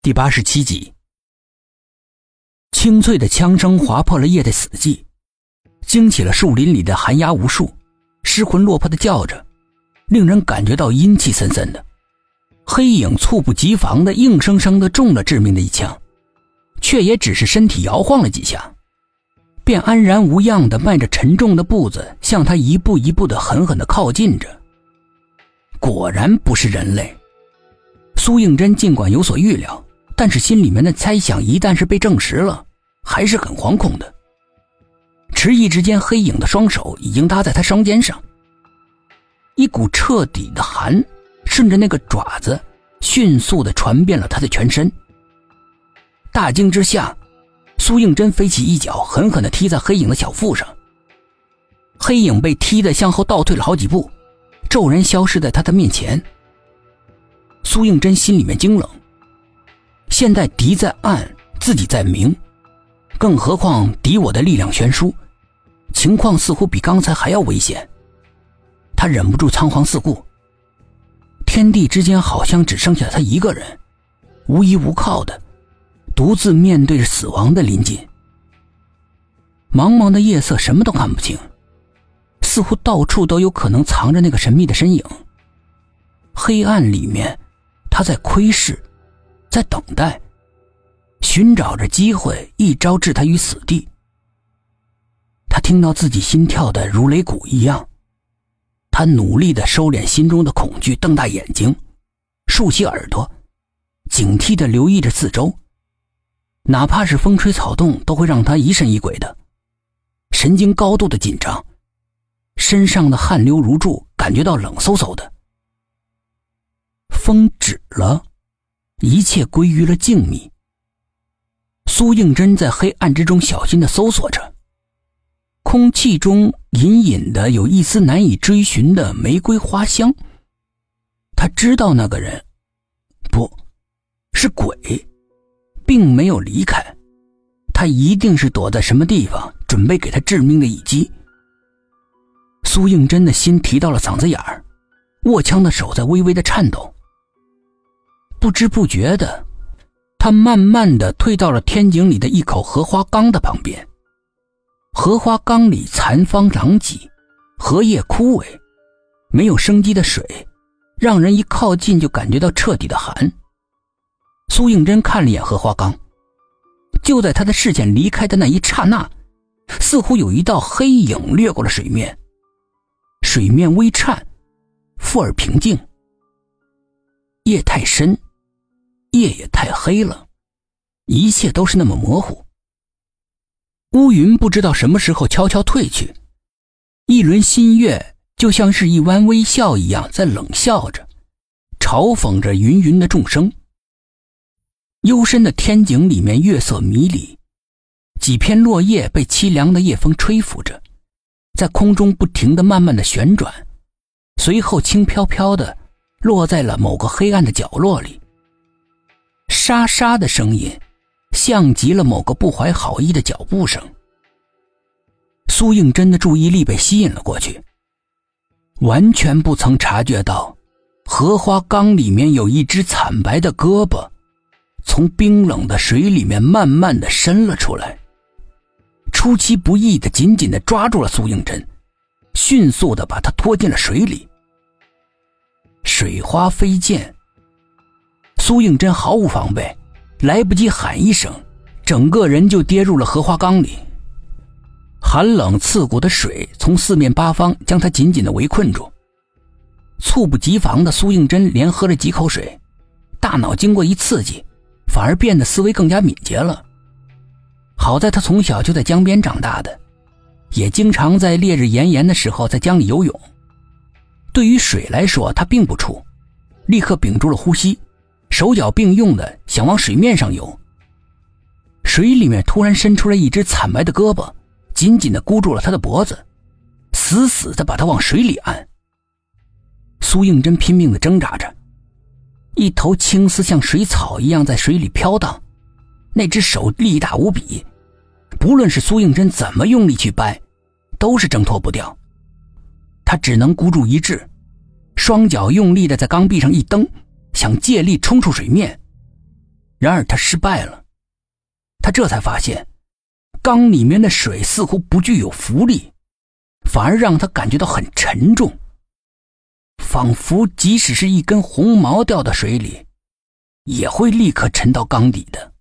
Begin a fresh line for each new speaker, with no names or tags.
第八十七集，清脆的枪声划破了夜的死寂，惊起了树林里的寒鸦无数，失魂落魄的叫着，令人感觉到阴气森森的。黑影猝不及防的硬生生的中了致命的一枪，却也只是身体摇晃了几下，便安然无恙的迈着沉重的步子向他一步一步的狠狠的靠近着。果然不是人类。苏应真尽管有所预料。但是心里面的猜想一旦是被证实了，还是很惶恐的。迟疑之间，黑影的双手已经搭在他双肩上，一股彻底的寒顺着那个爪子迅速的传遍了他的全身。大惊之下，苏应真飞起一脚，狠狠的踢在黑影的小腹上。黑影被踢得向后倒退了好几步，骤然消失在他的面前。苏应真心里面惊冷。现在敌在暗，自己在明，更何况敌我的力量悬殊，情况似乎比刚才还要危险。他忍不住仓皇四顾，天地之间好像只剩下他一个人，无依无靠的，独自面对着死亡的临近。茫茫的夜色，什么都看不清，似乎到处都有可能藏着那个神秘的身影。黑暗里面，他在窥视。在等待，寻找着机会，一招置他于死地。他听到自己心跳的如擂鼓一样，他努力的收敛心中的恐惧，瞪大眼睛，竖起耳朵，警惕的留意着四周。哪怕是风吹草动，都会让他疑神疑鬼的，神经高度的紧张，身上的汗流如注，感觉到冷飕飕的。风止了。一切归于了静谧。苏应真在黑暗之中小心的搜索着，空气中隐隐的有一丝难以追寻的玫瑰花香。他知道那个人，不是鬼，并没有离开，他一定是躲在什么地方，准备给他致命的一击。苏应真的心提到了嗓子眼儿，握枪的手在微微的颤抖。不知不觉的，他慢慢的退到了天井里的一口荷花缸的旁边。荷花缸里残芳狼藉，荷叶枯萎，没有生机的水，让人一靠近就感觉到彻底的寒。苏应真看了一眼荷花缸，就在他的视线离开的那一刹那，似乎有一道黑影掠过了水面，水面微颤，复而平静。夜太深。夜也太黑了，一切都是那么模糊。乌云不知道什么时候悄悄退去，一轮新月就像是一弯微笑一样，在冷笑着，嘲讽着芸芸的众生。幽深的天井里面，月色迷离，几片落叶被凄凉的夜风吹拂着，在空中不停的、慢慢的旋转，随后轻飘飘的落在了某个黑暗的角落里。沙沙的声音，像极了某个不怀好意的脚步声。苏应真的注意力被吸引了过去，完全不曾察觉到，荷花缸里面有一只惨白的胳膊，从冰冷的水里面慢慢的伸了出来，出其不意的紧紧的抓住了苏应真，迅速的把他拖进了水里。水花飞溅。苏应真毫无防备，来不及喊一声，整个人就跌入了荷花缸里。寒冷刺骨的水从四面八方将他紧紧的围困住。猝不及防的苏应真连喝了几口水，大脑经过一刺激，反而变得思维更加敏捷了。好在他从小就在江边长大的，也经常在烈日炎炎的时候在江里游泳。对于水来说，他并不怵，立刻屏住了呼吸。手脚并用的想往水面上游，水里面突然伸出来一只惨白的胳膊，紧紧的箍住了他的脖子，死死的把他往水里按。苏应真拼命的挣扎着，一头青丝像水草一样在水里飘荡，那只手力大无比，不论是苏应真怎么用力去掰，都是挣脱不掉。他只能孤注一掷，双脚用力的在缸壁上一蹬。想借力冲出水面，然而他失败了。他这才发现，缸里面的水似乎不具有浮力，反而让他感觉到很沉重，仿佛即使是一根红毛掉到水里，也会立刻沉到缸底的。